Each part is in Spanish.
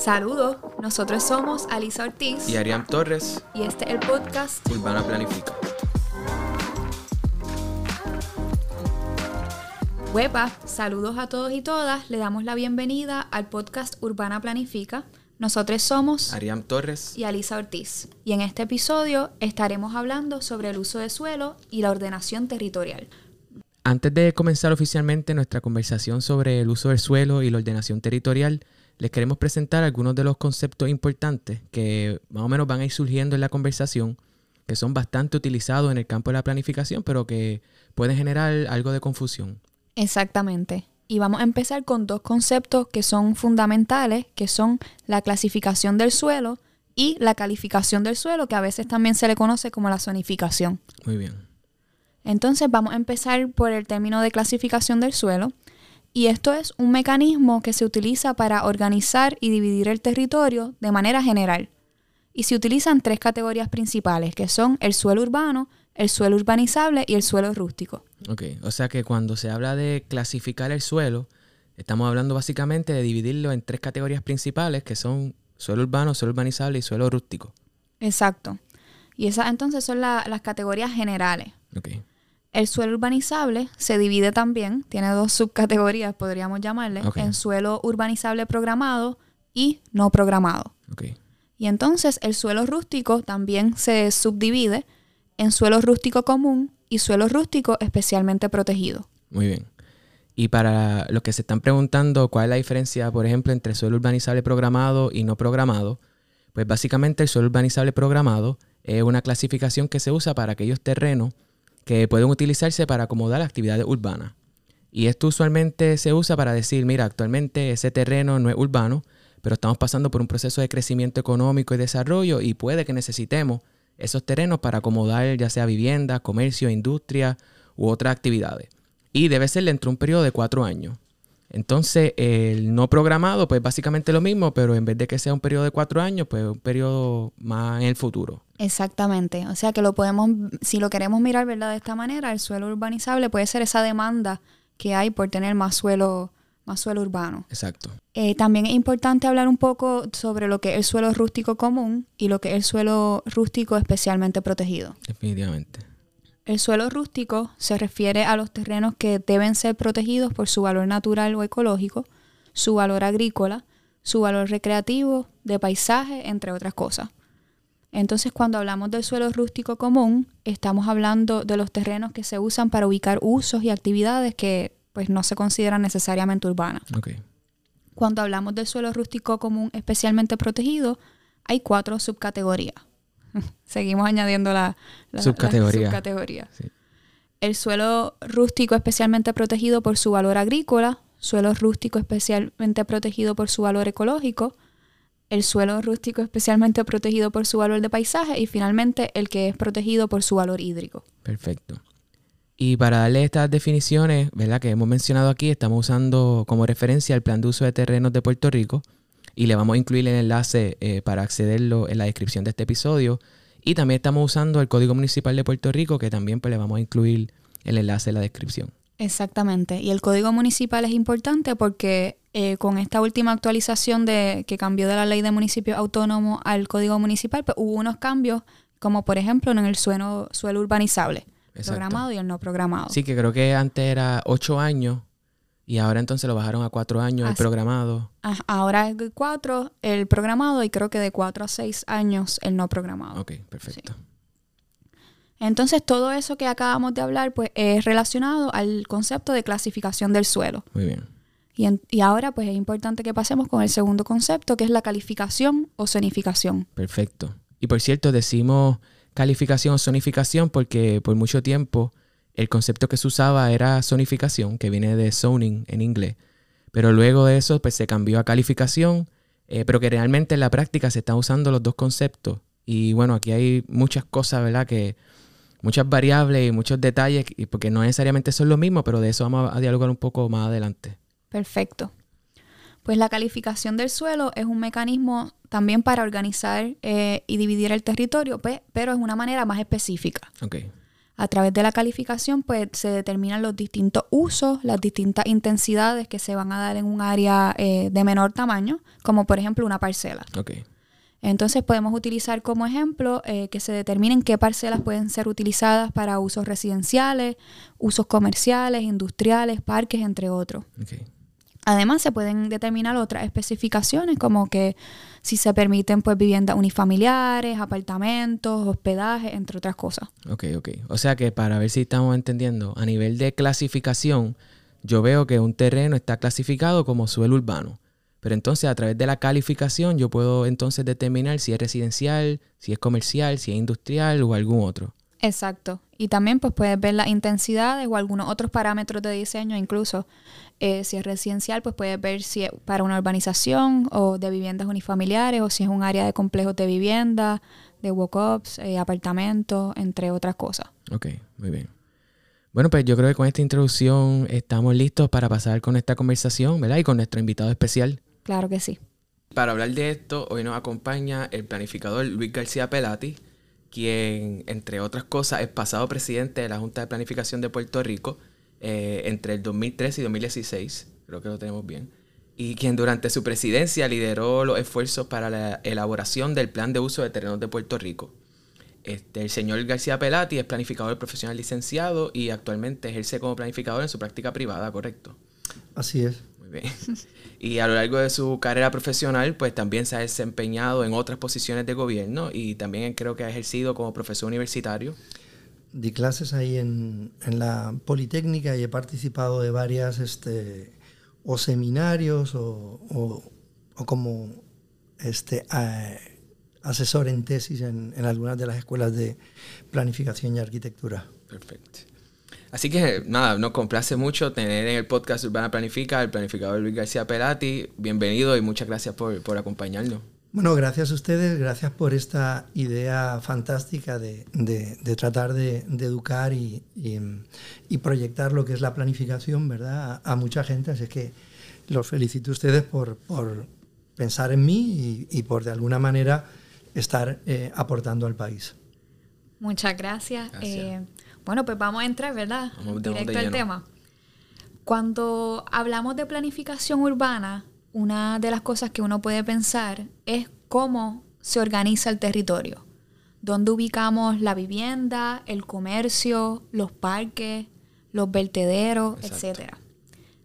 Saludos, nosotros somos Alisa Ortiz y Ariam Torres y este es el podcast Urbana Planifica. Huepa, saludos a todos y todas, le damos la bienvenida al podcast Urbana Planifica. Nosotros somos Ariam Torres y Alisa Ortiz y en este episodio estaremos hablando sobre el uso de suelo y la ordenación territorial. Antes de comenzar oficialmente nuestra conversación sobre el uso del suelo y la ordenación territorial, les queremos presentar algunos de los conceptos importantes que más o menos van a ir surgiendo en la conversación, que son bastante utilizados en el campo de la planificación, pero que pueden generar algo de confusión. Exactamente. Y vamos a empezar con dos conceptos que son fundamentales, que son la clasificación del suelo y la calificación del suelo, que a veces también se le conoce como la zonificación. Muy bien. Entonces vamos a empezar por el término de clasificación del suelo. Y esto es un mecanismo que se utiliza para organizar y dividir el territorio de manera general. Y se utilizan tres categorías principales, que son el suelo urbano, el suelo urbanizable y el suelo rústico. Ok, o sea que cuando se habla de clasificar el suelo, estamos hablando básicamente de dividirlo en tres categorías principales, que son suelo urbano, suelo urbanizable y suelo rústico. Exacto. Y esas entonces son las categorías generales. Okay. El suelo urbanizable se divide también, tiene dos subcategorías, podríamos llamarle, en suelo urbanizable programado y no programado. Y entonces el suelo rústico también se subdivide en suelo rústico común y suelo rústico especialmente protegido. Muy bien. Y para los que se están preguntando cuál es la diferencia, por ejemplo, entre suelo urbanizable programado y no programado, pues básicamente el suelo urbanizable programado es una clasificación que se usa para aquellos terrenos que pueden utilizarse para acomodar actividades urbanas. Y esto usualmente se usa para decir, mira, actualmente ese terreno no es urbano, pero estamos pasando por un proceso de crecimiento económico y desarrollo y puede que necesitemos esos terrenos para acomodar ya sea vivienda, comercio, industria u otras actividades. Y debe ser dentro de un periodo de cuatro años. Entonces, el no programado, pues básicamente lo mismo, pero en vez de que sea un periodo de cuatro años, pues un periodo más en el futuro. Exactamente. O sea que lo podemos, si lo queremos mirar, ¿verdad? De esta manera, el suelo urbanizable puede ser esa demanda que hay por tener más suelo, más suelo urbano. Exacto. Eh, también es importante hablar un poco sobre lo que es el suelo rústico común y lo que es el suelo rústico especialmente protegido. Definitivamente. El suelo rústico se refiere a los terrenos que deben ser protegidos por su valor natural o ecológico, su valor agrícola, su valor recreativo, de paisaje, entre otras cosas. Entonces, cuando hablamos del suelo rústico común, estamos hablando de los terrenos que se usan para ubicar usos y actividades que pues, no se consideran necesariamente urbanas. Cuando hablamos del suelo rústico común especialmente protegido, hay cuatro subcategorías. Seguimos añadiendo la, subcategoría. El suelo rústico especialmente protegido por su valor agrícola, suelo rústico especialmente protegido por su valor ecológico, el suelo rústico especialmente protegido por su valor de paisaje y finalmente el que es protegido por su valor hídrico. Perfecto. Y para darle estas definiciones, ¿verdad? Que hemos mencionado aquí, estamos usando como referencia el plan de uso de terrenos de Puerto Rico, y le vamos a incluir el enlace eh, para accederlo en la descripción de este episodio. Y también estamos usando el Código Municipal de Puerto Rico, que también pues, le vamos a incluir el enlace en la descripción. Exactamente. Y el Código Municipal es importante porque eh, con esta última actualización de que cambió de la ley de municipios autónomos al Código Municipal, pues, hubo unos cambios, como por ejemplo en el suelo, suelo urbanizable, programado y el no programado. Sí, que creo que antes era ocho años y ahora entonces lo bajaron a cuatro años el programado. Ahora es cuatro el programado y creo que de cuatro a seis años el no programado. Ok, perfecto. Entonces todo eso que acabamos de hablar pues es relacionado al concepto de clasificación del suelo. Muy bien. Y, y ahora pues es importante que pasemos con el segundo concepto que es la calificación o zonificación. Perfecto. Y por cierto decimos calificación o zonificación porque por mucho tiempo el concepto que se usaba era zonificación, que viene de zoning en inglés. Pero luego de eso pues, se cambió a calificación, eh, pero que realmente en la práctica se están usando los dos conceptos. Y bueno, aquí hay muchas cosas, ¿verdad? Que muchas variables y muchos detalles, porque no necesariamente son lo mismo, pero de eso vamos a dialogar un poco más adelante. Perfecto. Pues la calificación del suelo es un mecanismo también para organizar eh, y dividir el territorio, pero es una manera más específica. Okay. A través de la calificación, pues se determinan los distintos usos, las distintas intensidades que se van a dar en un área eh, de menor tamaño, como por ejemplo una parcela. Okay. Entonces podemos utilizar como ejemplo eh, que se determinen qué parcelas pueden ser utilizadas para usos residenciales, usos comerciales, industriales, parques, entre otros. Okay. Además, se pueden determinar otras especificaciones, como que si se permiten pues viviendas unifamiliares, apartamentos, hospedaje, entre otras cosas. Ok, ok. O sea que para ver si estamos entendiendo, a nivel de clasificación, yo veo que un terreno está clasificado como suelo urbano. Pero entonces a través de la calificación yo puedo entonces determinar si es residencial, si es comercial, si es industrial o algún otro. Exacto. Y también pues puedes ver las intensidades o algunos otros parámetros de diseño, incluso eh, si es residencial, pues puedes ver si es para una urbanización o de viviendas unifamiliares o si es un área de complejos de vivienda, de walk-ups, eh, apartamentos, entre otras cosas. Ok, muy bien. Bueno, pues yo creo que con esta introducción estamos listos para pasar con esta conversación, ¿verdad? Y con nuestro invitado especial. Claro que sí. Para hablar de esto, hoy nos acompaña el planificador Luis García Pelati quien, entre otras cosas, es pasado presidente de la Junta de Planificación de Puerto Rico eh, entre el 2013 y 2016, creo que lo tenemos bien, y quien durante su presidencia lideró los esfuerzos para la elaboración del Plan de Uso de Terrenos de Puerto Rico. Este, el señor García Pelati es planificador profesional licenciado y actualmente ejerce como planificador en su práctica privada, ¿correcto? Así es. Bien. Y a lo largo de su carrera profesional, pues también se ha desempeñado en otras posiciones de gobierno y también creo que ha ejercido como profesor universitario. Di clases ahí en, en la Politécnica y he participado de varias, este, o seminarios o, o, o como este, asesor en tesis en, en algunas de las escuelas de planificación y arquitectura. Perfecto. Así que nada, nos complace mucho tener en el podcast Urbana Planifica al planificador Luis García Pelati. Bienvenido y muchas gracias por, por acompañarnos. Bueno, gracias a ustedes, gracias por esta idea fantástica de, de, de tratar de, de educar y, y, y, proyectar lo que es la planificación, ¿verdad? A, a, mucha gente. Así que los felicito a ustedes por, por pensar en mí y, y, por de alguna manera estar eh, aportando al país. Muchas gracias. gracias. Eh, bueno, pues vamos a entrar, ¿verdad? Vamos Directo al tema. Cuando hablamos de planificación urbana, una de las cosas que uno puede pensar es cómo se organiza el territorio. Dónde ubicamos la vivienda, el comercio, los parques, los vertederos, etc.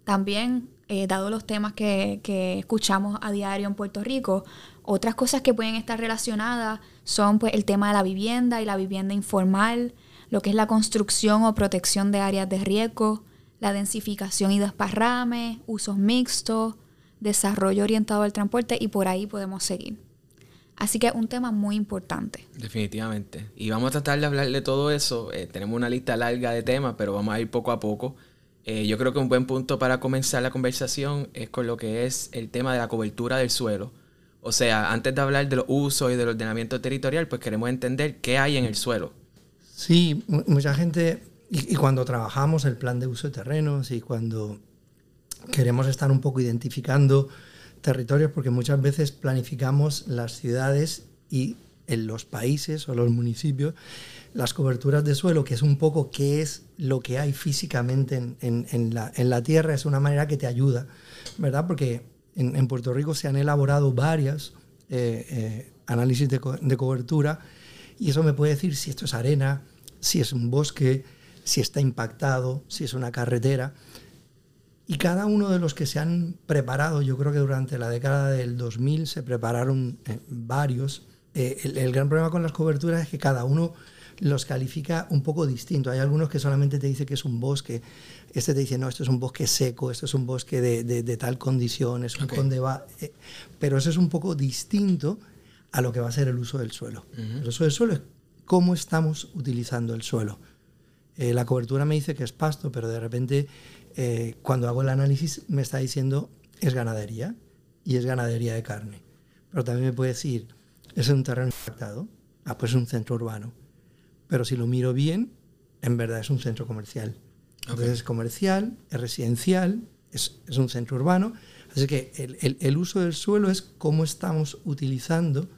También, eh, dado los temas que, que escuchamos a diario en Puerto Rico, otras cosas que pueden estar relacionadas son pues, el tema de la vivienda y la vivienda informal, lo que es la construcción o protección de áreas de riesgo, la densificación y desparrame, usos mixtos, desarrollo orientado al transporte y por ahí podemos seguir. Así que es un tema muy importante. Definitivamente. Y vamos a tratar de hablar de todo eso. Eh, tenemos una lista larga de temas, pero vamos a ir poco a poco. Eh, yo creo que un buen punto para comenzar la conversación es con lo que es el tema de la cobertura del suelo. O sea, antes de hablar de los usos y del ordenamiento territorial, pues queremos entender qué hay en el suelo. Sí, mucha gente, y, cuando trabajamos el plan de uso de terrenos y cuando queremos estar un poco identificando territorios, porque muchas veces planificamos las ciudades y en los países o los municipios las coberturas de suelo, que es un poco qué es lo que hay físicamente en, en, en, la, en la, tierra, es una manera que te ayuda, ¿verdad? Porque en, Puerto Rico se han elaborado varias eh, eh, análisis de, co de cobertura y eso me puede decir si esto es arena, si es un bosque, si está impactado, si es una carretera. Y cada uno de los que se han preparado, yo creo que durante la década del 2000 se prepararon eh, varios. Eh, el, el, gran problema con las coberturas es que cada uno los califica un poco distinto. Hay algunos que solamente te dicen que es un bosque. Este te dice, no, esto es un bosque seco, esto es un bosque de, de, de tal condición, es un okay. conde va. Eh, pero eso es un poco distinto a lo que va a ser el uso del suelo. Uh -huh. El uso del suelo es cómo estamos utilizando el suelo. Eh, la cobertura me dice que es pasto, pero de repente eh, cuando hago el análisis me está diciendo es ganadería y es ganadería de carne. Pero también me puede decir, es un terreno impactado, ah, pues es un centro urbano. Pero si lo miro bien, en verdad es un centro comercial. Okay. Entonces es comercial, es residencial, es, es un centro urbano. Así que el, el, el uso del suelo es cómo estamos utilizando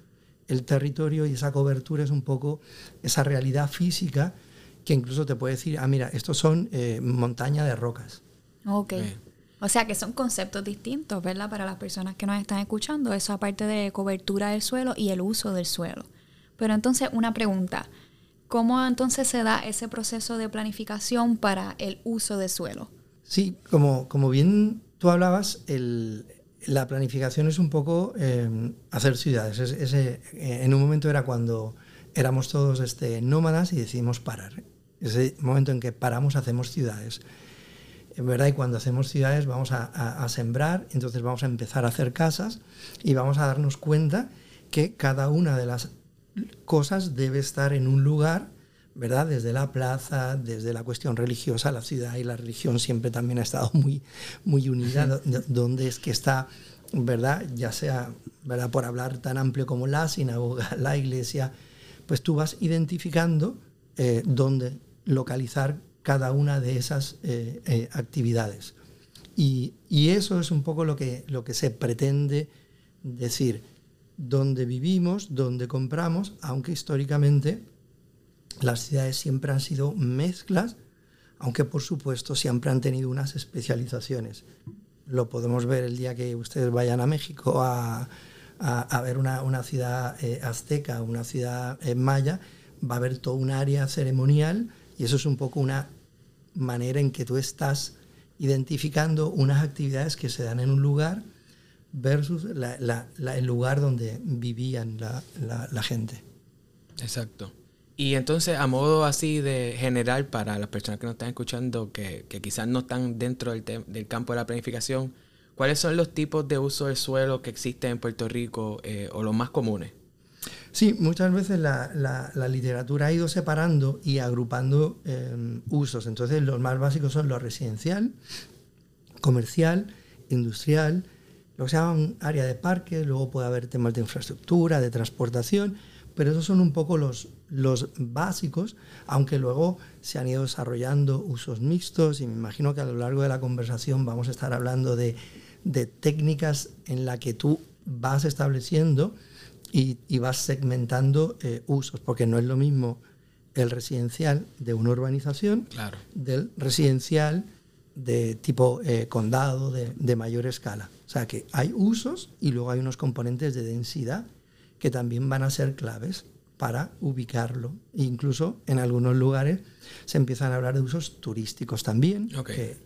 el territorio y esa cobertura es un poco esa realidad física que incluso te puede decir, ah, mira, estos son eh, montaña de rocas. Ok. O sea que son conceptos distintos, ¿verdad? Para las personas que nos están escuchando, eso aparte de cobertura del suelo y el uso del suelo. Pero entonces, una pregunta, ¿cómo entonces se da ese proceso de planificación para el uso del suelo? Sí, como, como bien tú hablabas, el, la planificación es un poco eh, hacer ciudades. ese, eh, en un momento era cuando éramos todos este, nómadas y decidimos parar. Ese momento en que paramos hacemos ciudades. En verdad, y cuando hacemos ciudades vamos a, a, sembrar, entonces vamos a empezar a hacer casas y vamos a darnos cuenta que cada una de las cosas debe estar en un lugar, ¿verdad? Desde la plaza, desde la cuestión religiosa, la ciudad y la religión siempre también ha estado muy, muy unida, donde es que está, ¿verdad? Ya sea, ¿verdad? Por hablar tan amplio como la sinagoga, la iglesia, pues tú vas identificando eh, dónde localizar cada una de esas eh, eh, actividades. Y, eso es un poco lo que, lo que se pretende decir, dónde vivimos, dónde compramos, aunque históricamente las ciudades siempre han sido mezclas, aunque por supuesto siempre han tenido unas especializaciones. Lo podemos ver el día que ustedes vayan a México a, a, ver una, una ciudad eh, azteca, una ciudad maya, va a haber todo un área ceremonial y eso es un poco una manera en que tú estás identificando unas actividades que se dan en un lugar versus el lugar donde vivían la, gente. Exacto. Y entonces, a modo así de general para las personas que nos están escuchando, que, quizás no están dentro del, campo de la planificación, ¿cuáles son los tipos de uso del suelo que existen en Puerto Rico eh, o los más comunes? Sí, muchas veces la, literatura ha ido separando y agrupando em, usos. Entonces, los más básicos son lo residencial, comercial, industrial, lo que se llama área de parque, luego puede haber temas de infraestructura, de transportación, pero esos son un poco los, los básicos, aunque luego se han ido desarrollando usos mixtos y me imagino que a lo largo de la conversación vamos a estar hablando de, de técnicas en la que tú vas estableciendo y, vas segmentando eh, usos, porque no es lo mismo el residencial de una urbanización del residencial de tipo eh, condado, de, mayor escala. O sea que hay usos y luego hay unos componentes de densidad que también van a ser claves para ubicarlo. incluso en algunos lugares se empiezan a hablar de usos turísticos también,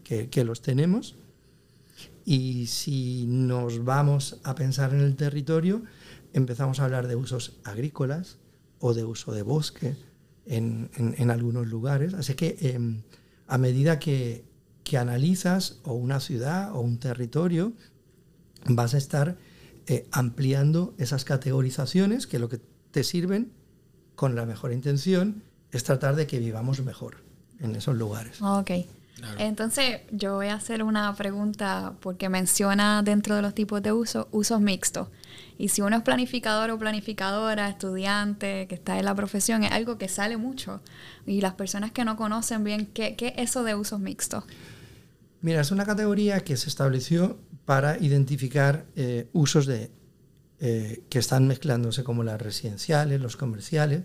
que, que, los tenemos. Y si nos vamos a pensar en el territorio, empezamos a hablar de usos agrícolas o de uso de bosque en, en, algunos lugares. Así que em, a medida que, que, analizas o una ciudad o un territorio, vas a estar eh, ampliando esas categorizaciones que lo que te sirven con la mejor intención es tratar de que vivamos mejor en esos lugares. Ok. Entonces, yo voy a hacer una pregunta porque menciona dentro de los tipos de uso usos mixtos. Y si uno es planificador o planificadora, estudiante, que está en la profesión, es algo que sale mucho. Y las personas que no conocen bien, ¿qué, qué es eso de usos mixtos? Mira, es una categoría que se estableció para identificar eh, usos de, eh, que están mezclándose como las residenciales, los comerciales,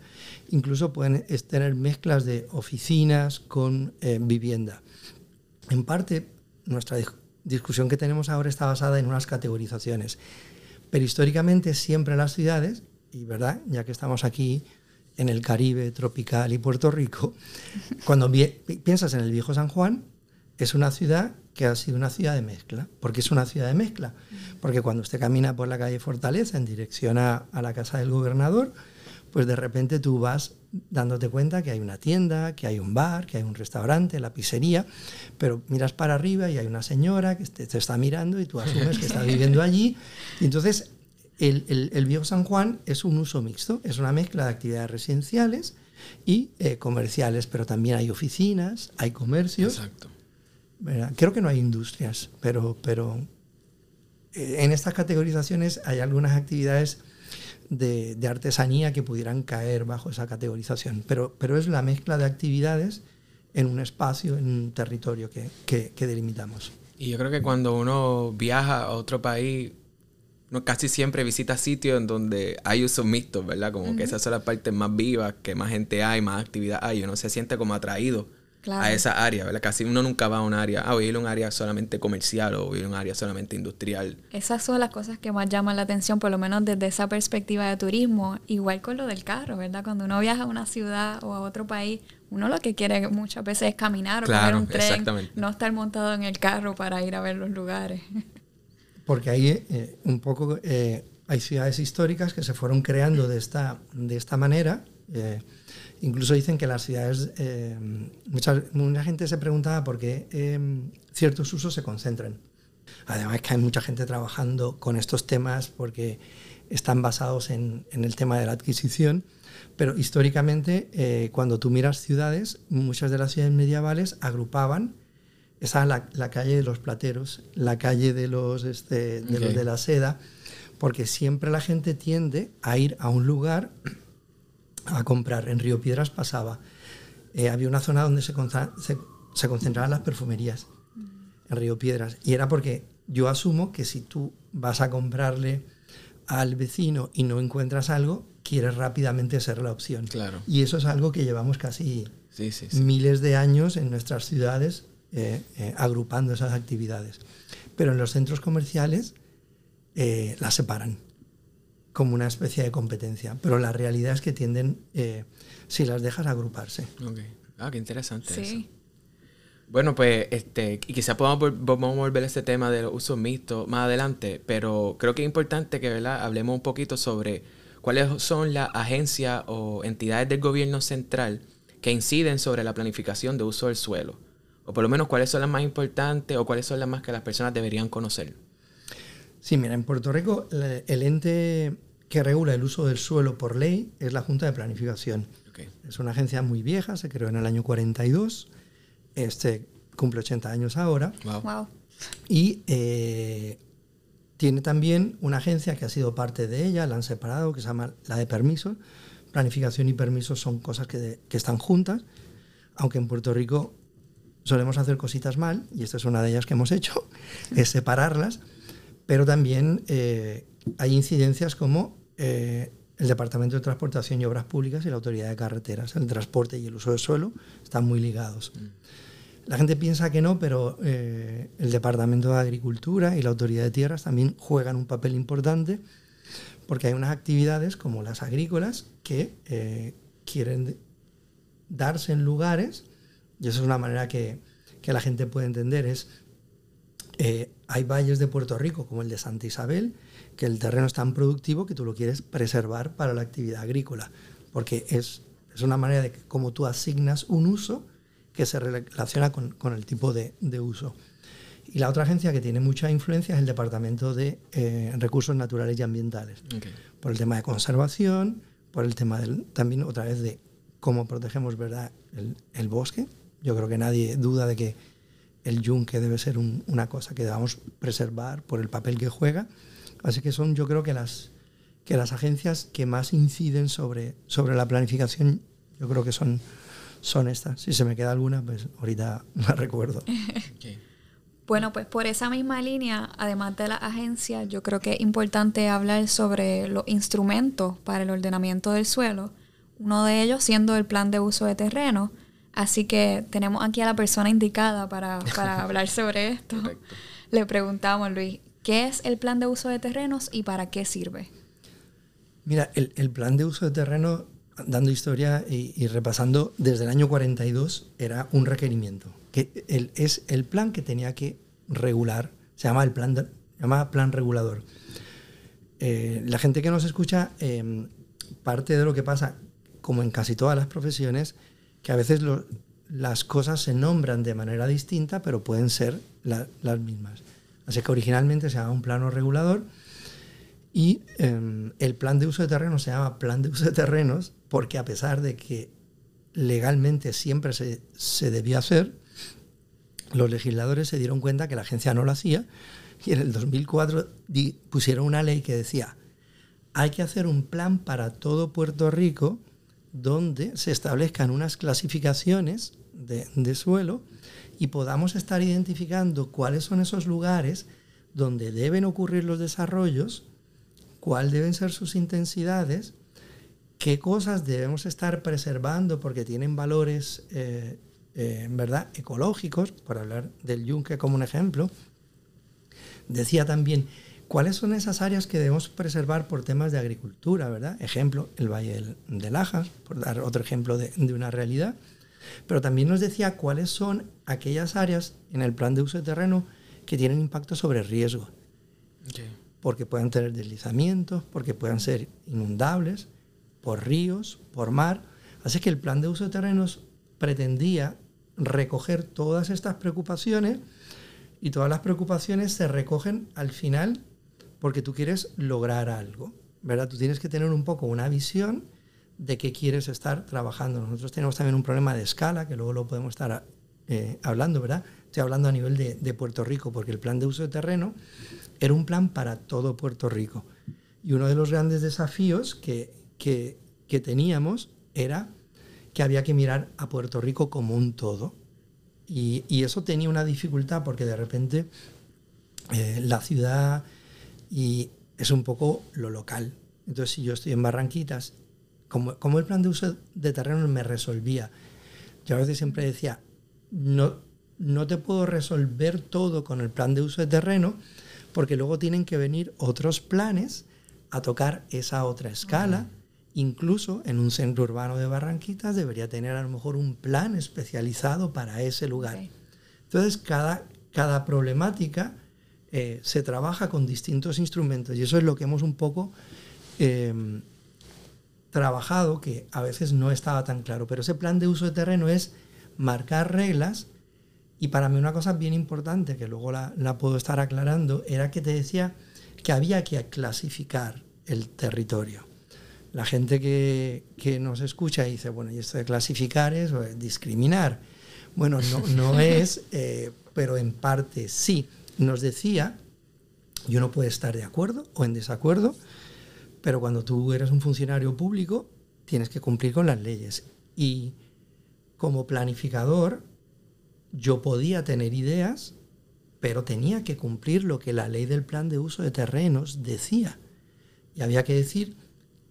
incluso pueden tener mezclas de oficinas con eh, vivienda. En parte, nuestra discusión que tenemos ahora está basada en unas categorizaciones. Pero históricamente siempre las ciudades, y verdad, ya que estamos aquí en el Caribe tropical y Puerto Rico, cuando piensas en el viejo San Juan, es una ciudad que ha sido una ciudad de mezcla. porque es una ciudad de mezcla? Porque cuando usted camina por la calle Fortaleza en dirección a la casa del gobernador, pues de repente tú vas dándote cuenta que hay una tienda, que hay un bar, que hay un restaurante, la pizzería, pero miras para arriba y hay una señora que te, está mirando y tú asumes que está viviendo allí. Y entonces, el, el, viejo San Juan es un uso mixto, es una mezcla de actividades residenciales y eh, comerciales, pero también hay oficinas, hay comercios. Exacto. Creo que no hay industrias, pero, pero eh, en estas categorizaciones hay algunas actividades de, artesanía que pudieran caer bajo esa categorización. Pero, pero es la mezcla de actividades en un espacio, en un territorio que, que, delimitamos. Y yo creo que cuando uno viaja a otro país, uno casi siempre visita sitios en donde hay usos mixtos, ¿verdad? Como que esas son las partes más vivas, que más gente hay, más actividad hay, uno se siente como atraído a esa área, ¿verdad? Casi uno nunca va a un área, ah, voy a ir a un área solamente comercial o voy a ir a un área solamente industrial. Esas son las cosas que más llaman la atención, por lo menos desde esa perspectiva de turismo, igual con lo del carro, ¿verdad? Cuando uno viaja a una ciudad o a otro país, uno lo que quiere muchas veces es caminar o coger un tren, no estar montado en el carro para ir a ver los lugares. Porque ahí eh, un poco eh, hay ciudades históricas que se fueron creando de esta, de esta manera. Eh, incluso dicen que las ciudades, mucha, mucha, gente se preguntaba por qué ciertos usos se concentran. Además que hay mucha gente trabajando con estos temas porque están basados en, en el tema de la adquisición pero históricamente, eh, cuando tú miras ciudades, muchas de las ciudades medievales agrupaban, esa la, la calle de los plateros, la calle de los, este, de los de la seda, porque siempre la gente tiende a ir a un lugar a comprar. En Río Piedras pasaba. Eh, había una zona donde se, se, se concentraban las perfumerías, en Río Piedras. Y era porque yo asumo que si tú vas a comprarle al vecino y no encuentras algo, quieres rápidamente ser la opción. Claro. Y eso es algo que llevamos casi miles de años en nuestras ciudades eh, eh, agrupando esas actividades. Pero en los centros comerciales eh, las separan como una especie de competencia. Pero la realidad es que tienden, si las dejas, a agruparse. Ah, qué interesante eso. Bueno, pues, este, y quizá podamos, podamos volver a este tema de los usos mixtos más adelante, pero creo que es importante que ¿verdad? hablemos un poquito sobre cuáles son las agencias o entidades del gobierno central que inciden sobre la planificación de uso del suelo. O por lo menos cuáles son las más importantes o cuáles son las más que las personas deberían conocer. Sí, mira, en Puerto Rico el ente que regula el uso del suelo por ley es la Junta de Planificación. Es una agencia muy vieja, se creó en el año 42, este cumple 80 años ahora. Wow. Y eh, tiene también una agencia que ha sido parte de ella, la han separado, que se llama la de permisos. Planificación y permisos son cosas que, están juntas, aunque en Puerto Rico solemos hacer cositas mal, y esta es una de ellas que hemos hecho, es separarlas, pero también eh, hay incidencias como eh, el Departamento de Transportación y Obras Públicas y la Autoridad de Carreteras. El transporte y el uso del suelo están muy ligados. Mm. La gente piensa que no, pero eh, el Departamento de Agricultura y la Autoridad de Tierras también juegan un papel importante porque hay unas actividades como las agrícolas que quieren darse en lugares, y eso es una manera que, la gente puede entender, es eh, hay valles de Puerto Rico como el de Santa Isabel, que el terreno es tan productivo que tú lo quieres preservar para la actividad agrícola, porque es, es una manera de que como tú asignas un uso, que se relaciona con, el tipo de, uso. Y la otra agencia que tiene mucha influencia es el Departamento de eh, Recursos Naturales y Ambientales, por el tema de conservación, por el tema del, también otra vez de cómo protegemos ¿verdad? El, bosque. Yo creo que nadie duda de que el yunque debe ser una cosa que debamos preservar por el papel que juega. Así que son yo creo que las, que las agencias que más inciden sobre, sobre la planificación, yo creo que son son estas. Si se me queda alguna, pues ahorita la recuerdo. Bueno, pues por esa misma línea, además de la agencia, yo creo que es importante hablar sobre los instrumentos para el ordenamiento del suelo. Uno de ellos siendo el plan de uso de terreno. Así que tenemos aquí a la persona indicada para, hablar sobre esto. Le preguntamos, Luis, ¿qué es el plan de uso de terrenos y para qué sirve? Mira, el, el plan de uso de terreno dando historia y, repasando, desde el año 42 era un requerimiento, que es el plan que tenía que regular, se llama el plan, se llama plan regulador. Eh, la gente que nos escucha, em, parte de lo que pasa, como en casi todas las profesiones, que a veces las cosas se nombran de manera distinta, pero pueden ser las mismas. Así que originalmente se llama un plano regulador y em, el plan de uso de terrenos se llama plan de uso de terrenos porque a pesar de que legalmente siempre se, se hacer, los legisladores se dieron cuenta que la agencia no lo hacía y en el 2004 pusieron una ley que decía, hay que hacer un plan para todo Puerto Rico donde se establezcan unas clasificaciones de, suelo y podamos estar identificando cuáles son esos lugares donde deben ocurrir los desarrollos cuáles deben ser sus intensidades, qué cosas debemos estar preservando porque tienen valores, eh, eh, ¿verdad?, ecológicos, por hablar del yunque como un ejemplo. Decía también, ¿cuáles son esas áreas que debemos preservar por temas de agricultura, ¿verdad? Ejemplo, el Valle del Laja, por dar otro ejemplo de, una realidad. Pero también nos decía cuáles son aquellas áreas en el plan de uso de terreno que tienen impacto sobre riesgo. Porque puedan tener deslizamientos, porque puedan ser inundables, por ríos, por mar. Así que el plan de uso de terrenos pretendía recoger todas estas preocupaciones y todas las preocupaciones se recogen al final porque tú quieres lograr algo, ¿verdad? Tú tienes que tener un poco una visión de qué quieres estar trabajando. Nosotros tenemos también un problema de escala, que luego lo podemos estar eh, hablando, ¿verdad? Estoy hablando a nivel de, de, Puerto Rico, porque el plan de uso de terreno era un plan para todo Puerto Rico. Y uno de los grandes desafíos que, que, teníamos era que había que mirar a Puerto Rico como un todo. Y, eso tenía una dificultad porque de repente eh, la ciudad y es un poco lo local. Entonces, si yo estoy en Barranquitas, como, como el plan de uso de terreno me resolvía, yo a veces siempre decía, no, no te puedo resolver todo con el plan de uso de terreno, porque luego tienen que venir otros planes a tocar esa otra escala Incluso en un centro urbano de Barranquitas debería tener a lo mejor un plan especializado para ese lugar. Entonces, cada, cada problemática eh, se trabaja con distintos instrumentos y eso es lo que hemos un poco em, trabajado, que a veces no estaba tan claro. Pero ese plan de uso de terreno es marcar reglas y para mí una cosa bien importante, que luego la, la puedo estar aclarando, era que te decía que había que clasificar el territorio la gente que, nos escucha dice, bueno, y esto de clasificar es discriminar. Bueno, no, no es, eh, pero en parte sí. Nos decía, yo no puedo estar de acuerdo o en desacuerdo, pero cuando tú eres un funcionario público, tienes que cumplir con las leyes. Y como planificador, yo podía tener ideas, pero tenía que cumplir lo que la ley del plan de uso de terrenos decía. Y había que decir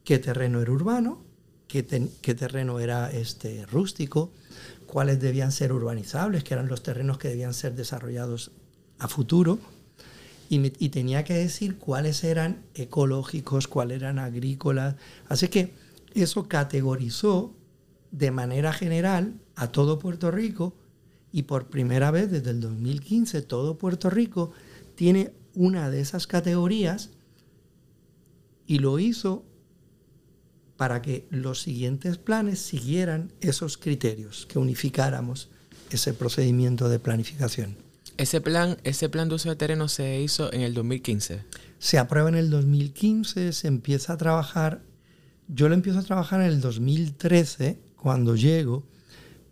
qué terreno era urbano, qué, terreno era este, rústico, cuáles debían ser urbanizables, que eran los terrenos que debían ser desarrollados a futuro, y, tenía que decir cuáles eran ecológicos, cuáles eran agrícolas. Así que eso categorizó de manera general a todo Puerto Rico y por primera vez desde el 2015 todo Puerto Rico tiene una de esas categorías y lo hizo para que los siguientes planes siguieran esos criterios, que unificáramos ese procedimiento de planificación. Ese plan, ese plan de uso de terreno se hizo en el 2015. Se aprueba en el 2015, se empieza a trabajar. Yo lo empiezo a trabajar en el 2013 cuando llego,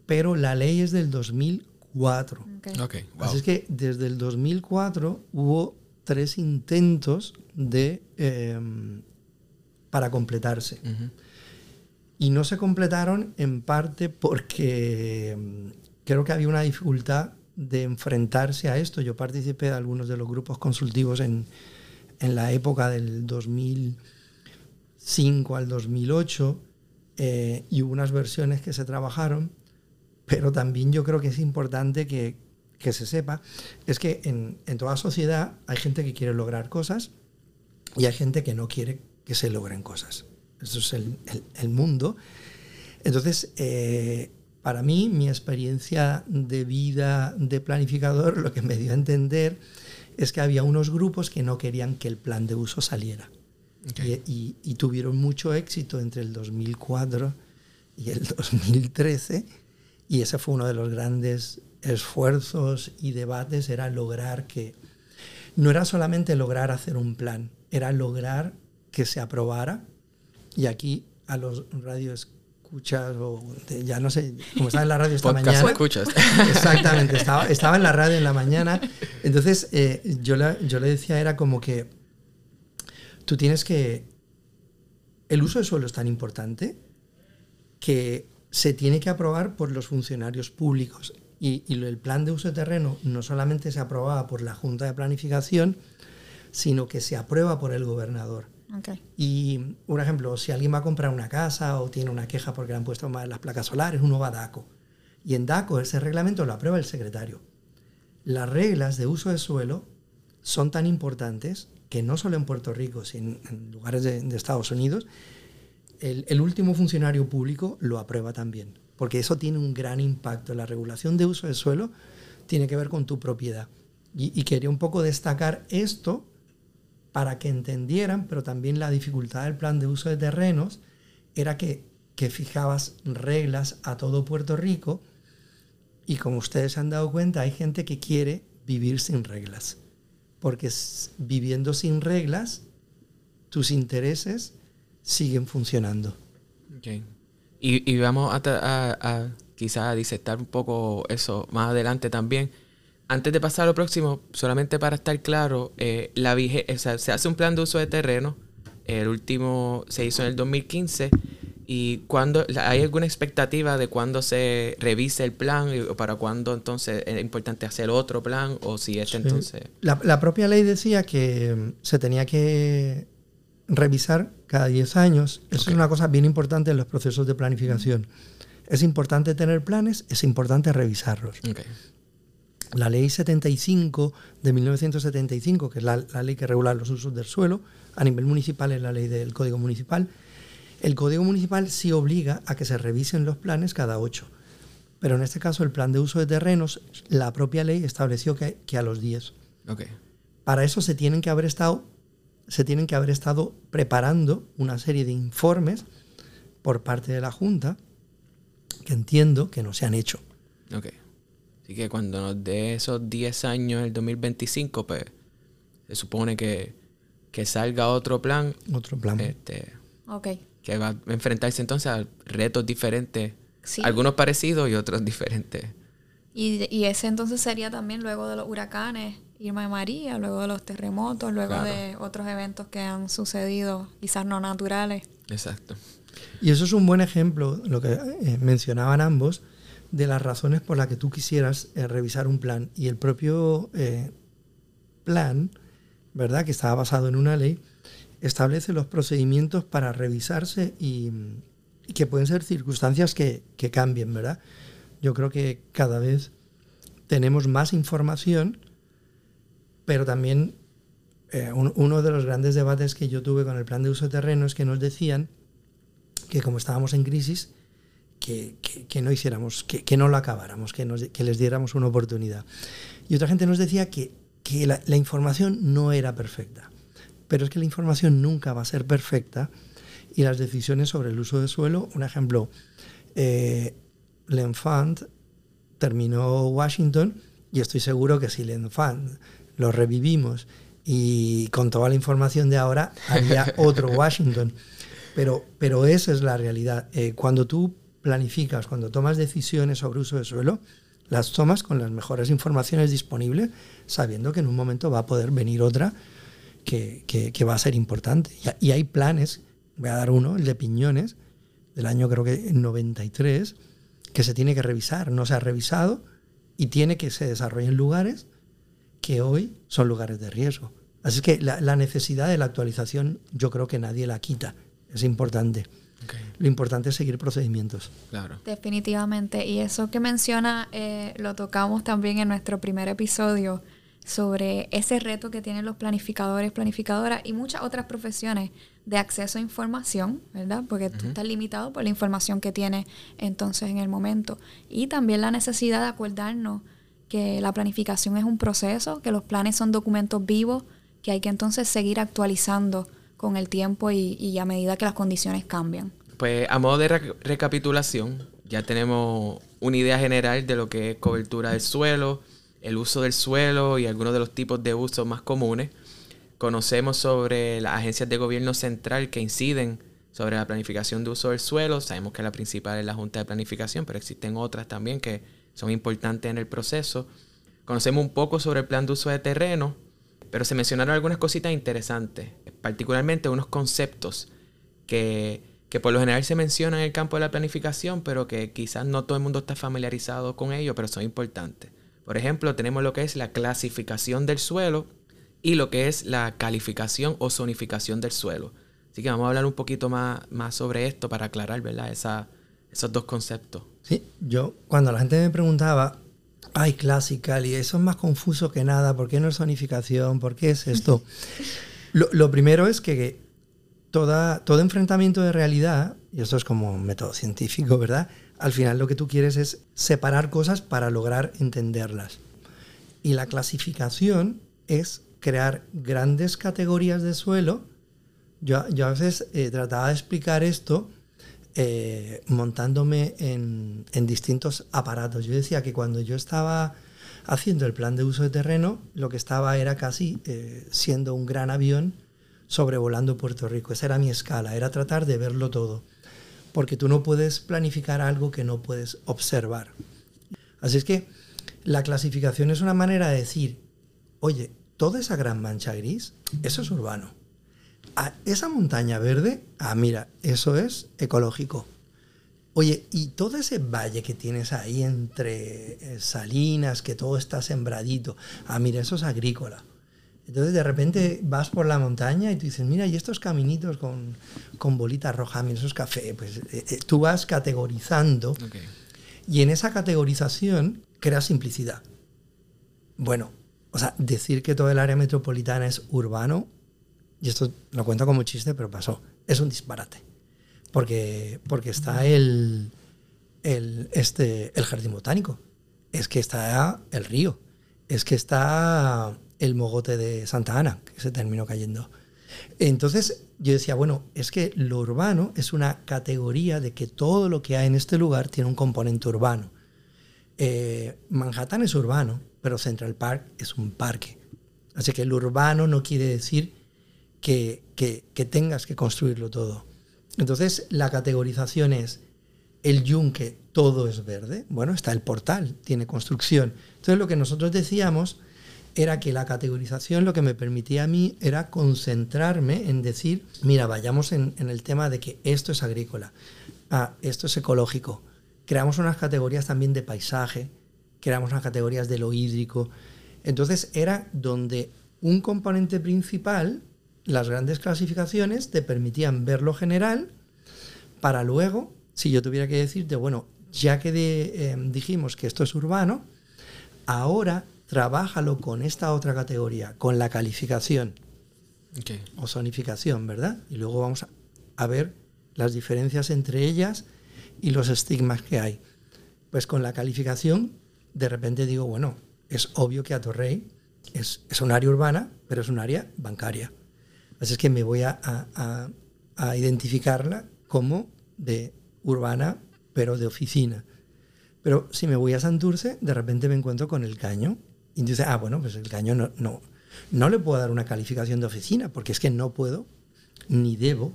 pero la ley es del 2004. Okay. Así es que desde el 2004 hubo tres intentos de em, para completarse. Y no se completaron en parte porque mm, creo que había una dificultad de enfrentarse a esto. Yo participé de algunos de los grupos consultivos en, en la época del 2005 al 2008 eh, y hubo unas versiones que se trabajaron, pero también yo creo que es importante que, que se sepa, es que en, en, toda sociedad hay gente que quiere lograr cosas y hay gente que no quiere que se logren cosas. Eso es el, mundo. Entonces, eh, para mí, mi experiencia de vida de planificador, lo que me dio a entender es que había unos grupos que no querían que el plan de uso saliera. Y, y, tuvieron mucho éxito entre el 2004 y el 2013. Y ese fue uno de los grandes esfuerzos y debates, era lograr que... No era solamente lograr hacer un plan, era lograr que se aprobara y aquí a los radios escuchas o ya no sé, como estaba en la radio esta mañana. escuchas. Exactamente, estaba, estaba en la radio en la mañana. Entonces eh, yo, yo le decía, era como que tú tienes que... El uso de suelo es tan importante que se tiene que aprobar por los funcionarios públicos. Y, y el plan de uso de terreno no solamente se aprobaba por la Junta de Planificación, sino que se aprueba por el gobernador. Y, por ejemplo, si alguien va a comprar una casa o tiene una queja porque le han puesto mal las placas solares, uno va a DACO. Y en DACO ese reglamento lo aprueba el secretario. Las reglas de uso de suelo son tan importantes que no solo en Puerto Rico, sino en lugares de, Estados Unidos, el, último funcionario público lo aprueba también, porque eso tiene un gran impacto. La regulación de uso de suelo tiene que ver con tu propiedad. Y, quería un poco destacar esto para que entendieran, pero también la dificultad del plan de uso de terrenos era que, que fijabas reglas a todo Puerto Rico y como ustedes se han dado cuenta, hay gente que quiere vivir sin reglas porque viviendo sin reglas, tus intereses siguen funcionando. Okay. Y, vamos a, a, a un poco eso más adelante también. Antes de pasar a lo próximo, solamente para estar claro, eh, la se hace un plan de uso de terreno. El último se hizo en el 2015 ¿Y cuando hay alguna expectativa de cuándo se revise el plan o para cuándo entonces es importante hacer otro plan o si es entonces... La, propia ley decía que mm, se tenía que revisar cada 10 años. Eso es una cosa bien importante en los procesos de planificación. Es importante tener planes, es importante revisarlos. La ley 75 de 1975, que es la, la ley que regula los usos del suelo, a nivel municipal es la ley del Código Municipal, el Código Municipal sí obliga a que se revisen los planes cada ocho, pero en este caso el plan de uso de terrenos, la propia ley estableció que, a los diez. Para eso se tienen que haber estado se tienen que haber estado preparando una serie de informes por parte de la Junta que entiendo que no se han hecho. Ok. Así que cuando nos dé esos 10 años, el 2025, pues se supone que, que salga otro plan. Otro plan. Este, ok que va a enfrentarse entonces a retos diferentes, algunos parecidos y otros diferentes. Y, ese entonces sería también luego de los huracanes, Irma y María, luego de los terremotos, luego de otros eventos que han sucedido, quizás no naturales. Exacto. Y eso es un buen ejemplo, lo que eh, mencionaban ambos, de las razones por las que tú quisieras eh, revisar un plan. Y el propio eh, plan, ¿verdad? Que estaba basado en una ley, establece los procedimientos para revisarse y, que pueden ser circunstancias que, cambien, ¿verdad? Yo creo que cada vez tenemos más información, pero también eh, uno de los grandes debates que yo tuve con el plan de uso de terreno es que nos decían que como estábamos en crisis, que, no hiciéramos, que, no lo acabáramos, que, les diéramos una oportunidad. Y otra gente nos decía que, la información no era perfecta pero es que la información nunca va a ser perfecta y las decisiones sobre el uso de suelo, un ejemplo, eh, L'Enfant terminó Washington y estoy seguro que si L'Enfant lo revivimos y con toda la información de ahora, había otro Washington. Pero, pero esa es la realidad. Eh, cuando tú planificas, cuando tomas decisiones sobre uso de suelo, las tomas con las mejores informaciones disponibles, sabiendo que en un momento va a poder venir otra que, va a ser importante. Y, hay planes, voy a dar uno, el de Piñones, del año creo que en 93, que se tiene que revisar, no se ha revisado y tiene que se desarrollen lugares que hoy son lugares de riesgo. Así que la, necesidad de la actualización yo creo que nadie la quita, es importante. Lo importante es seguir procedimientos. Claro. Definitivamente. Y eso que menciona eh, lo tocamos también en nuestro primer episodio sobre ese reto que tienen los planificadores, planificadoras y muchas otras profesiones de acceso a información, ¿verdad? Porque tú estás limitado por la información que tienes entonces en el momento. Y también la necesidad de acordarnos que la planificación es un proceso, que los planes son documentos vivos, que hay que entonces seguir actualizando con el tiempo y, a medida que las condiciones cambian. Pues a modo de recapitulación, ya tenemos una idea general de lo que es cobertura del suelo, el uso del suelo y algunos de los tipos de usos más comunes. Conocemos sobre las agencias de gobierno central que inciden sobre la planificación de uso del suelo. Sabemos que la principal es la Junta de Planificación, pero existen otras también que son importantes en el proceso. Conocemos un poco sobre el plan de uso de terreno, pero se mencionaron algunas cositas interesantes, particularmente unos conceptos que, que por lo general se mencionan en el campo de la planificación, pero que quizás no todo el mundo está familiarizado con ellos, pero son importantes. Por ejemplo, tenemos lo que es la clasificación del suelo y lo que es la calificación o zonificación del suelo. Así que vamos a hablar un poquito más, más sobre esto para aclarar, ¿verdad? Esa, esos dos conceptos. Sí, yo cuando la gente me preguntaba, ay, classical, y eso es más confuso que nada, ¿por qué no es sonificación? ¿Por qué es esto? lo, lo, primero es que toda, todo enfrentamiento de realidad, y esto es como un método científico, ¿verdad? Al final lo que tú quieres es separar cosas para lograr entenderlas. Y la clasificación es crear grandes categorías de suelo. Yo, yo a veces eh, trataba de explicar esto eh, montándome en, en, distintos aparatos. Yo decía que cuando yo estaba haciendo el plan de uso de terreno, lo que estaba era casi eh, siendo un gran avión sobrevolando Puerto Rico. Esa era mi escala, era tratar de verlo todo. Porque tú no puedes planificar algo que no puedes observar. Así es que la clasificación es una manera de decir, oye, toda esa gran mancha gris, eso es urbano a esa montaña verde, ah, mira, eso es ecológico. Oye, y todo ese valle que tienes ahí entre eh, salinas, que todo está sembradito, ah, mira, eso es agrícola. Entonces de repente vas por la montaña y tú dices, mira, y estos caminitos con, con bolitas rojas, mira, eso es café. Pues eh, eh, tú vas categorizando y en esa categorización creas simplicidad. Bueno, o sea, decir que todo el área metropolitana es urbano y esto lo cuento como chiste, pero pasó, es un disparate. Porque, porque está el, el, este, el jardín botánico, es que está el río, es que está el mogote de Santa Ana, que se terminó cayendo. Entonces yo decía, bueno, es que lo urbano es una categoría de que todo lo que hay en este lugar tiene un componente urbano. Eh, Manhattan es urbano, pero Central Park es un parque. Así que el urbano no quiere decir que, que, tengas que construirlo todo. Entonces, la categorización es el yunque, todo es verde. Bueno, está el portal, tiene construcción. Entonces, lo que nosotros decíamos era que la categorización lo que me permitía a mí era concentrarme en decir, mira, vayamos en, el tema de que esto es agrícola, ah, esto es ecológico. Creamos unas categorías también de paisaje, creamos unas categorías de lo hídrico. Entonces, era donde un componente principal las grandes clasificaciones te permitían ver lo general para luego, si yo tuviera que decirte, bueno, ya que em, dijimos que esto es urbano, ahora trabájalo con esta otra categoría, con la calificación o zonificación, ¿verdad? Y luego vamos a, a ver las diferencias entre ellas y los estigmas que hay. Pues con la calificación, de repente digo, bueno, es obvio que Atorrey es, es un área urbana, pero es un área bancaria. Es que me voy a, a, identificarla como de urbana, pero de oficina. Pero si me voy a Santurce, de repente me encuentro con el caño. Y dice, ah, bueno, pues el caño no, no, no le puedo dar una calificación de oficina, porque es que no puedo ni debo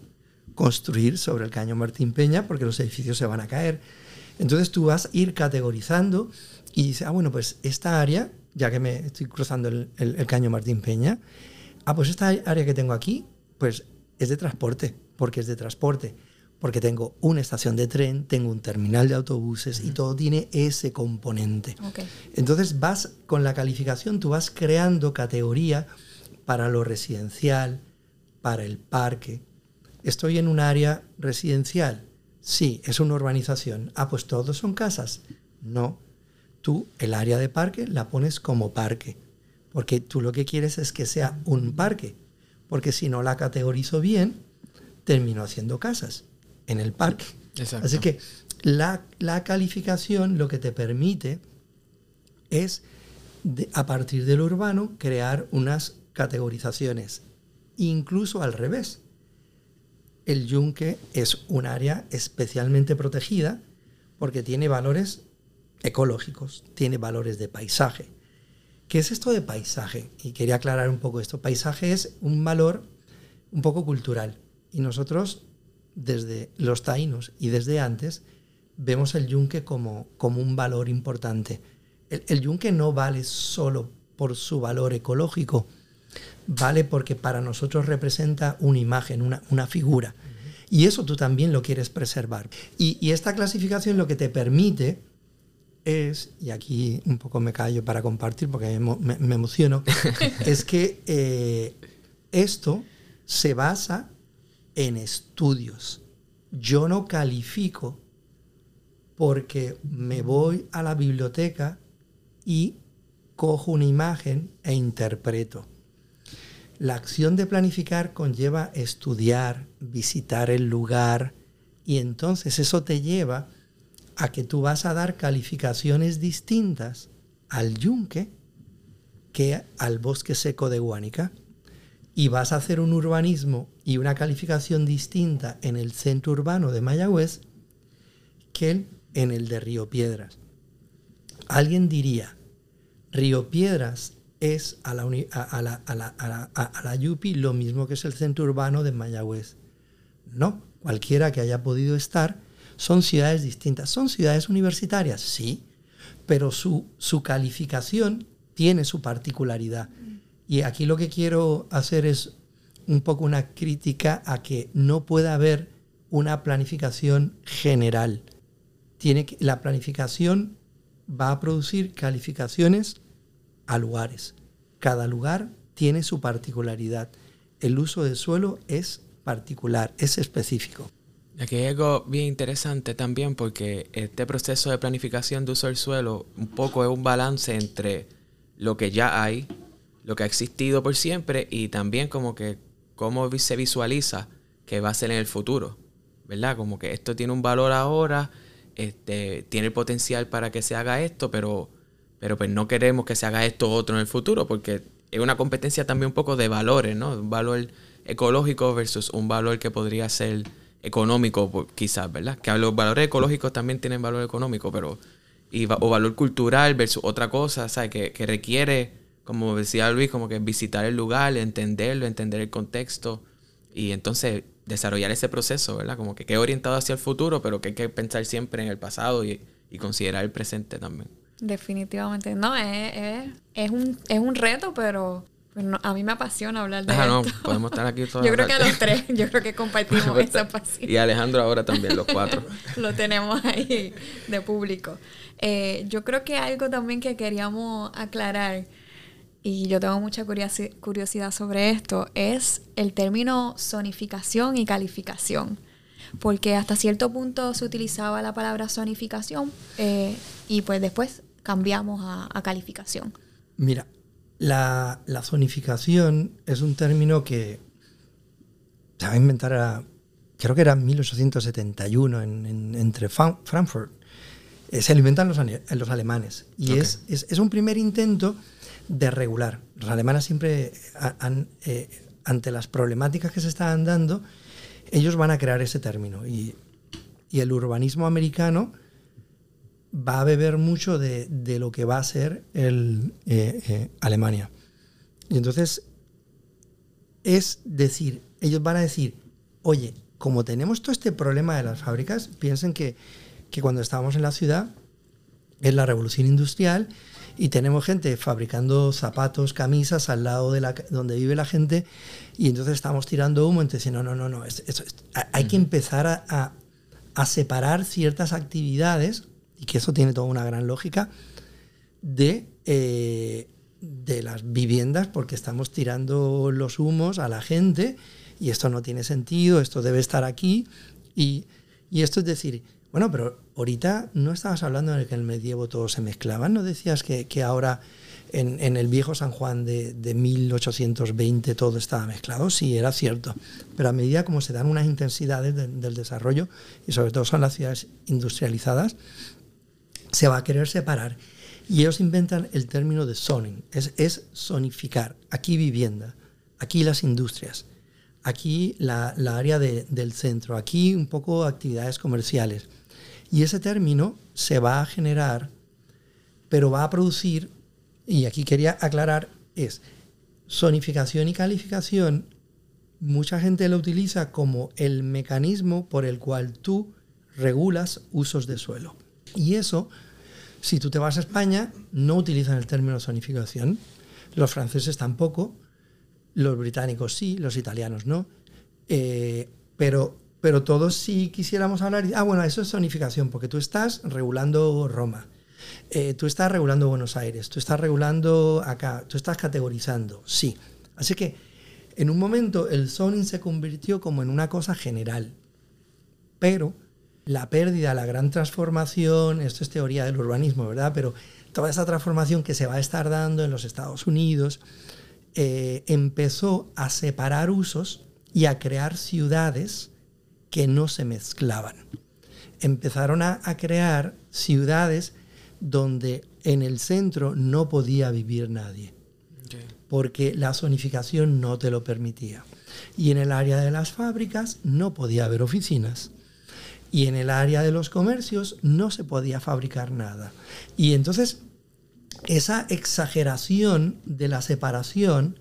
construir sobre el caño Martín Peña, porque los edificios se van a caer. Entonces tú vas a ir categorizando y dices, ah, bueno, pues esta área, ya que me estoy cruzando el, el caño Martín Peña, ah, pues esta área que tengo aquí, pues es de transporte, porque es de transporte, porque tengo una estación de tren, tengo un terminal de autobuses y todo tiene ese componente. Entonces vas con la calificación, tú vas creando categoría para lo residencial, para el parque. Estoy en un área residencial. Sí, es una urbanización. Ah, pues todos son casas. No. Tú el área de parque la pones como parque porque tú lo que quieres es que sea un parque, porque si no la categorizo bien, termino haciendo casas en el parque. Así que la, calificación lo que te permite es, a partir del urbano, crear unas categorizaciones, incluso al revés. El yunque es un área especialmente protegida porque tiene valores ecológicos, tiene valores de paisaje, ¿Qué es esto de paisaje? Y quería aclarar un poco esto. Paisaje es un valor un poco cultural. Y nosotros, desde los taínos y desde antes, vemos el yunque como, como un valor importante. El, yunque no vale solo por su valor ecológico, vale porque para nosotros representa una imagen, una, figura. Y eso tú también lo quieres preservar. Y, y esta clasificación lo que te permite es, y aquí un poco me callo para compartir porque me, emociono, es que eh, esto se basa en estudios. Yo no califico porque me voy a la biblioteca y cojo una imagen e interpreto. La acción de planificar conlleva estudiar, visitar el lugar y entonces eso te lleva a que tú vas a dar calificaciones distintas al yunque que al bosque seco de Guánica y vas a hacer un urbanismo y una calificación distinta en el centro urbano de Mayagüez que en el de Río Piedras. Alguien diría, Río Piedras es a la, a, la, a, la, Yupi lo mismo que es el centro urbano de Mayagüez. No, cualquiera que haya podido estar, son ciudades distintas. ¿Son ciudades universitarias? Sí, pero su, su calificación tiene su particularidad. Y aquí lo que quiero hacer es un poco una crítica a que no pueda haber una planificación general. Tiene que, la planificación va a producir calificaciones a lugares. Cada lugar tiene su particularidad. El uso del suelo es particular, es específico. Aquí hay algo bien interesante también porque este proceso de planificación de uso del suelo un poco es un balance entre lo que ya hay, lo que ha existido por siempre y también como que cómo se visualiza que va a ser en el futuro, ¿verdad? Como que esto tiene un valor ahora, este, tiene el potencial para que se haga esto, pero pero pues no queremos que se haga esto otro en el futuro porque es una competencia también un poco de valores, ¿no? Un valor ecológico versus un valor que podría ser económico, quizás, ¿verdad? Que los valores ecológicos también tienen valor económico, pero y, o valor cultural versus otra cosa, ¿sabes? Que, que requiere, como decía Luis, como que visitar el lugar, entenderlo, entender el contexto y entonces desarrollar ese proceso, ¿verdad? Como que quede orientado hacia el futuro, pero que hay que pensar siempre en el pasado y, y considerar el presente también. Definitivamente. No, es, es, un, es un reto, pero a mí me apasiona hablar de esto. no, podemos estar aquí todos. Yo creo que a los tres, yo creo que compartimos esa pasión. Y Alejandro ahora también, los cuatro. Lo tenemos ahí de público. Eh, yo creo que algo también que queríamos aclarar, y yo tengo mucha curiosidad sobre esto, es el término zonificación y calificación porque hasta cierto punto se utilizaba la palabra zonificación eh, y pues después cambiamos a, calificación? Mira, la, zonificación es un término que se va a inventar, creo que era en 1871, en, entre Frankfurt. Eh, se lo inventan los, los alemanes. Y es, es, un primer intento de regular. Los alemanes siempre, han, eh, ante las problemáticas que se estaban dando, ellos van a crear ese término. Y, y el urbanismo americano va a beber mucho de, lo que va a ser el, eh, eh, Alemania. Y entonces, es decir, ellos van a decir, oye, como tenemos todo este problema de las fábricas, piensen que, cuando estábamos en la ciudad, es la revolución industrial y tenemos gente fabricando zapatos, camisas al lado de la, donde vive la gente y entonces estamos tirando humo, entonces no, no, no, no, hay que empezar a, a separar ciertas actividades y que eso tiene toda una gran lógica, de, eh, de las viviendas porque estamos tirando los humos a la gente y esto no tiene sentido, esto debe estar aquí. Y, esto es decir, bueno, pero ahorita no estabas hablando de que en el medievo todo se mezclaba, ¿no decías que, ahora en, el viejo San Juan de, de, 1820 todo estaba mezclado? Sí, era cierto, pero a medida como se dan unas intensidades del desarrollo, y sobre todo son las ciudades industrializadas, se va a querer separar. Y ellos inventan el término de zoning, es, es zonificar. Aquí vivienda, aquí las industrias, aquí la, área del centro, aquí un poco actividades comerciales. Y ese término se va a generar, pero va a producir, y aquí quería aclarar, es zonificación y calificación, mucha gente lo utiliza como el mecanismo por el cual tú regulas usos de suelo. Y eso, si tú te vas a España, no utilizan el término zonificación. Los franceses tampoco, los británicos sí, los italianos no. Eh, pero, pero todos si quisiéramos hablar, ah, bueno, eso es zonificación, porque tú estás regulando Roma, eh, tú estás regulando Buenos Aires, tú estás regulando acá, tú estás categorizando, sí. Así que En un momento el zoning se convirtió como en una cosa general, pero la pérdida, la gran transformación, esto es teoría del urbanismo, ¿verdad? Pero toda esa transformación que se va a estar dando en los Estados Unidos eh, empezó a separar usos y a crear ciudades que no se mezclaban. Empezaron a, crear ciudades donde en el centro no podía vivir nadie, porque la zonificación no te lo permitía. Y en el área de las fábricas no podía haber oficinas. Y en el área de los comercios no se podía fabricar nada. Y entonces esa exageración de la separación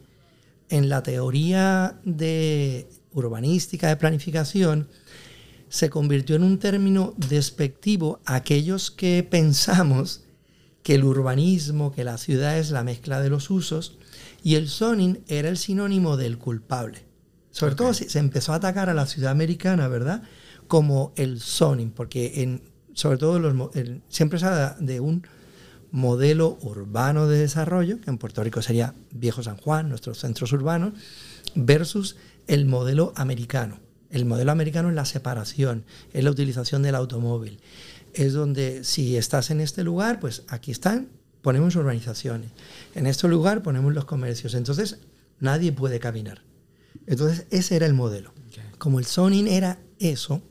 en la teoría de urbanística de planificación se convirtió en un término despectivo a aquellos que pensamos que el urbanismo, que la ciudad es la mezcla de los usos, y el zoning era el sinónimo del culpable. Sobre todo se, empezó a atacar a la ciudad americana, ¿verdad? Como el zoning, porque en, sobre todo los, siempre se habla de un modelo urbano de desarrollo, que en Puerto Rico sería Viejo San Juan, nuestros centros urbanos, versus el modelo americano. El modelo americano es la separación, es la utilización del automóvil. Es donde si estás en este lugar, pues aquí están, ponemos urbanizaciones. En este lugar ponemos los comercios. Entonces nadie puede caminar. Entonces ese era el modelo. Como el zoning era eso,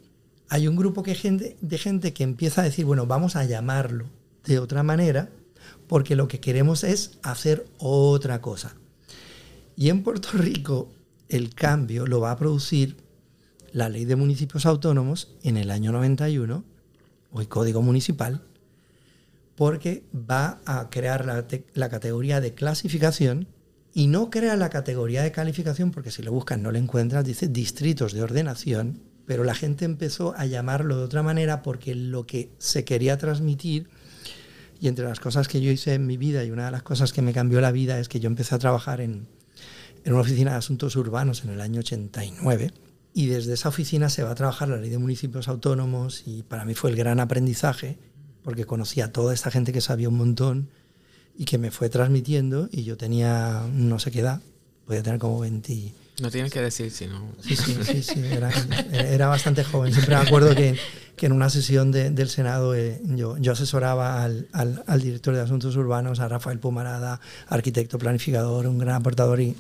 hay un grupo de gente que empieza a decir, bueno, vamos a llamarlo de otra manera, porque lo que queremos es hacer otra cosa. Y en Puerto Rico el cambio lo va a producir la ley de municipios autónomos en el año 91, o el código municipal, porque va a crear la, categoría de clasificación y no crea la categoría de calificación, porque si lo buscas no lo encuentras, dice distritos de ordenación, pero la gente empezó a llamarlo de otra manera porque lo que se quería transmitir, y entre las cosas que yo hice en mi vida, y una de las cosas que me cambió la vida es que yo empecé a trabajar en, en una oficina de asuntos urbanos en el año 89 y desde esa oficina se va a trabajar la ley de municipios autónomos y para mí fue el gran aprendizaje porque conocí a toda esta gente que sabía un montón y que me fue transmitiendo y yo tenía no sé qué edad, podía tener como 20... No tienes que decir si no... Sí, sí, sí, sí era, era, bastante joven. Siempre me acuerdo que, que en una sesión del Senado eh, yo, yo, asesoraba al, al, al, director de Asuntos Urbanos, a Rafael Pumarada, arquitecto planificador, un gran aportador, y,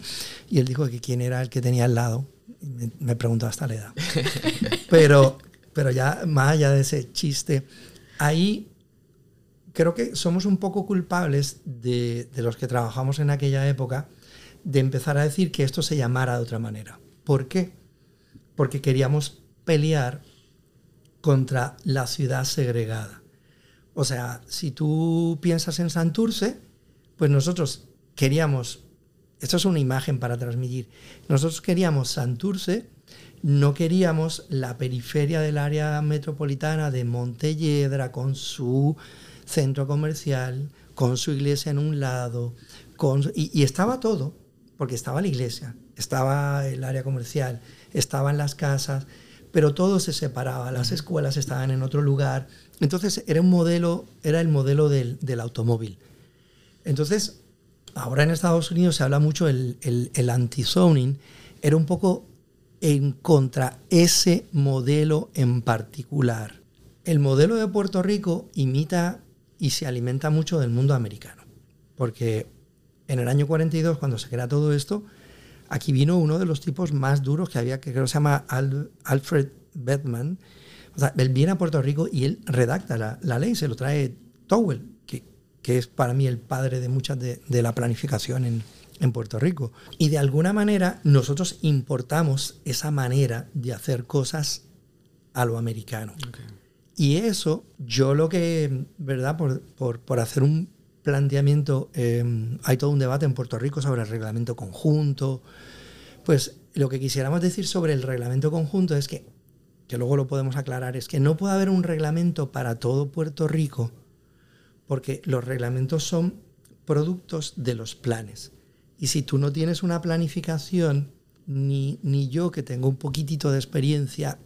y él dijo que quién era el que tenía al lado. me, me, preguntó hasta la edad. Pero, pero ya más allá de ese chiste, ahí creo que somos un poco culpables de, de los que trabajamos en aquella época de empezar a decir que esto se llamara de otra manera. ¿Por qué? Porque queríamos pelear contra la ciudad segregada. O sea, si tú piensas en Santurce, pues nosotros queríamos, esto es una imagen para transmitir, nosotros queríamos Santurce, no queríamos la periferia del área metropolitana de Montelledra con su centro comercial, con su iglesia en un lado, con, y, y estaba todo, porque estaba la iglesia, estaba el área comercial, estaban las casas, pero todo se separaba, las escuelas estaban en otro lugar. Entonces era un modelo, era el modelo del, del automóvil. Entonces, ahora en Estados Unidos se habla mucho el, el, el anti-zoning, era un poco en contra ese modelo en particular. El modelo de Puerto Rico imita y se alimenta mucho del mundo americano, porque en el año 42, cuando se crea todo esto, aquí vino uno de los tipos más duros que había, que creo que se llama Alfred Bedman. O sea, él viene a Puerto Rico y él redacta la, la ley, se lo trae Towell, que, que, es para mí el padre de muchas de, de la planificación en, en, Puerto Rico. Y de alguna manera nosotros importamos esa manera de hacer cosas a lo americano. Okay. Y eso, yo lo que, ¿verdad? Por, por, por hacer un planteamiento, eh, hay todo un debate en Puerto Rico sobre el reglamento conjunto. Pues lo que quisiéramos decir sobre el reglamento conjunto es que, que luego lo podemos aclarar, es que no puede haber un reglamento para todo Puerto Rico, porque los reglamentos son productos de los planes. Y si tú no tienes una planificación, ni, ni yo que tengo un poquitito de experiencia,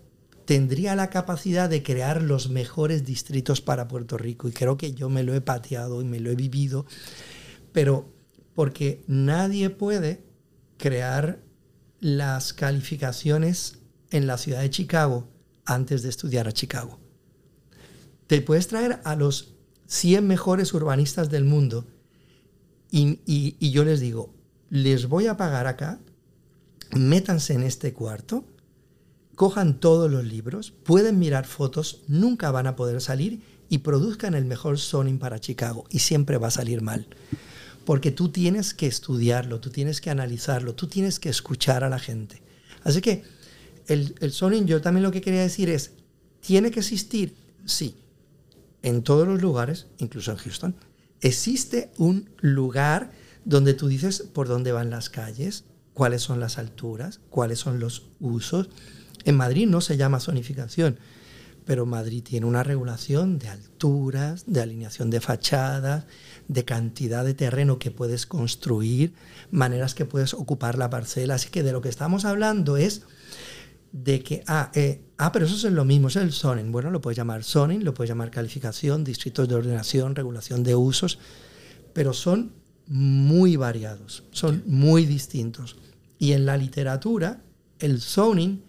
tendría la capacidad de crear los mejores distritos para Puerto Rico. Y creo que yo me lo he pateado y me lo he vivido, pero porque nadie puede crear las calificaciones en la ciudad de Chicago antes de estudiar a Chicago. Te puedes traer a los 100 mejores urbanistas del mundo y, y yo les digo, les voy a pagar acá, métanse en este cuarto, cojan todos los libros, pueden mirar fotos, nunca van a poder salir y produzcan el mejor zoning para Chicago y siempre va a salir mal. Porque tú tienes que estudiarlo, tú tienes que analizarlo, tú tienes que escuchar a la gente. Así que el, el zoning, yo también lo que quería decir es, ¿tiene que existir? Sí, en todos los lugares, incluso en Houston, existe un lugar donde tú dices por dónde van las calles, cuáles son las alturas, cuáles son los usos. En Madrid no se llama zonificación, pero Madrid tiene una regulación de alturas, de alineación de fachadas, de cantidad de terreno que puedes construir, maneras que puedes ocupar la parcela. Así que de lo que estamos hablando es de que, ah, eh, ah, pero eso es lo mismo, es el zoning. Bueno, lo puedes llamar zoning, lo puedes llamar calificación, distritos de ordenación, regulación de usos, pero son muy variados, son muy distintos. Y en la literatura, el zoning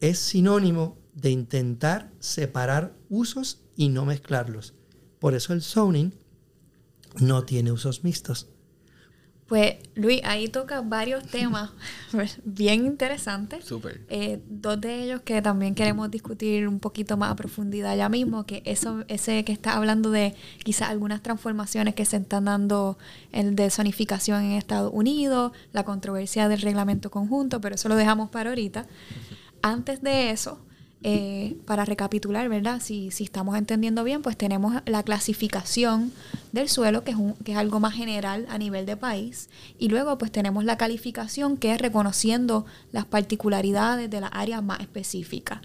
es sinónimo de intentar separar usos y no mezclarlos. Por eso el zoning no tiene usos mixtos. Pues Luis, ahí toca varios temas bien interesantes. Súper. Eh, dos de ellos que también queremos discutir un poquito más a profundidad ya mismo, que eso, ese que está hablando de quizás algunas transformaciones que se están dando en, de zonificación en Estados Unidos, la controversia del reglamento conjunto, pero eso lo dejamos para ahorita. Antes de eso, eh, para recapitular, ¿verdad? Si, si, estamos entendiendo bien, pues tenemos la clasificación del suelo, que es, un, que es algo más general a nivel de país, y luego pues tenemos la calificación, que es reconociendo las particularidades de las áreas más específicas.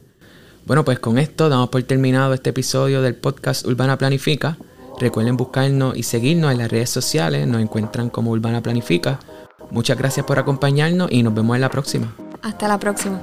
Bueno, pues con esto damos por terminado este episodio del podcast Urbana Planifica. Recuerden buscarnos y seguirnos en las redes sociales, nos encuentran como Urbana Planifica. Muchas gracias por acompañarnos y nos vemos en la próxima. Hasta la próxima.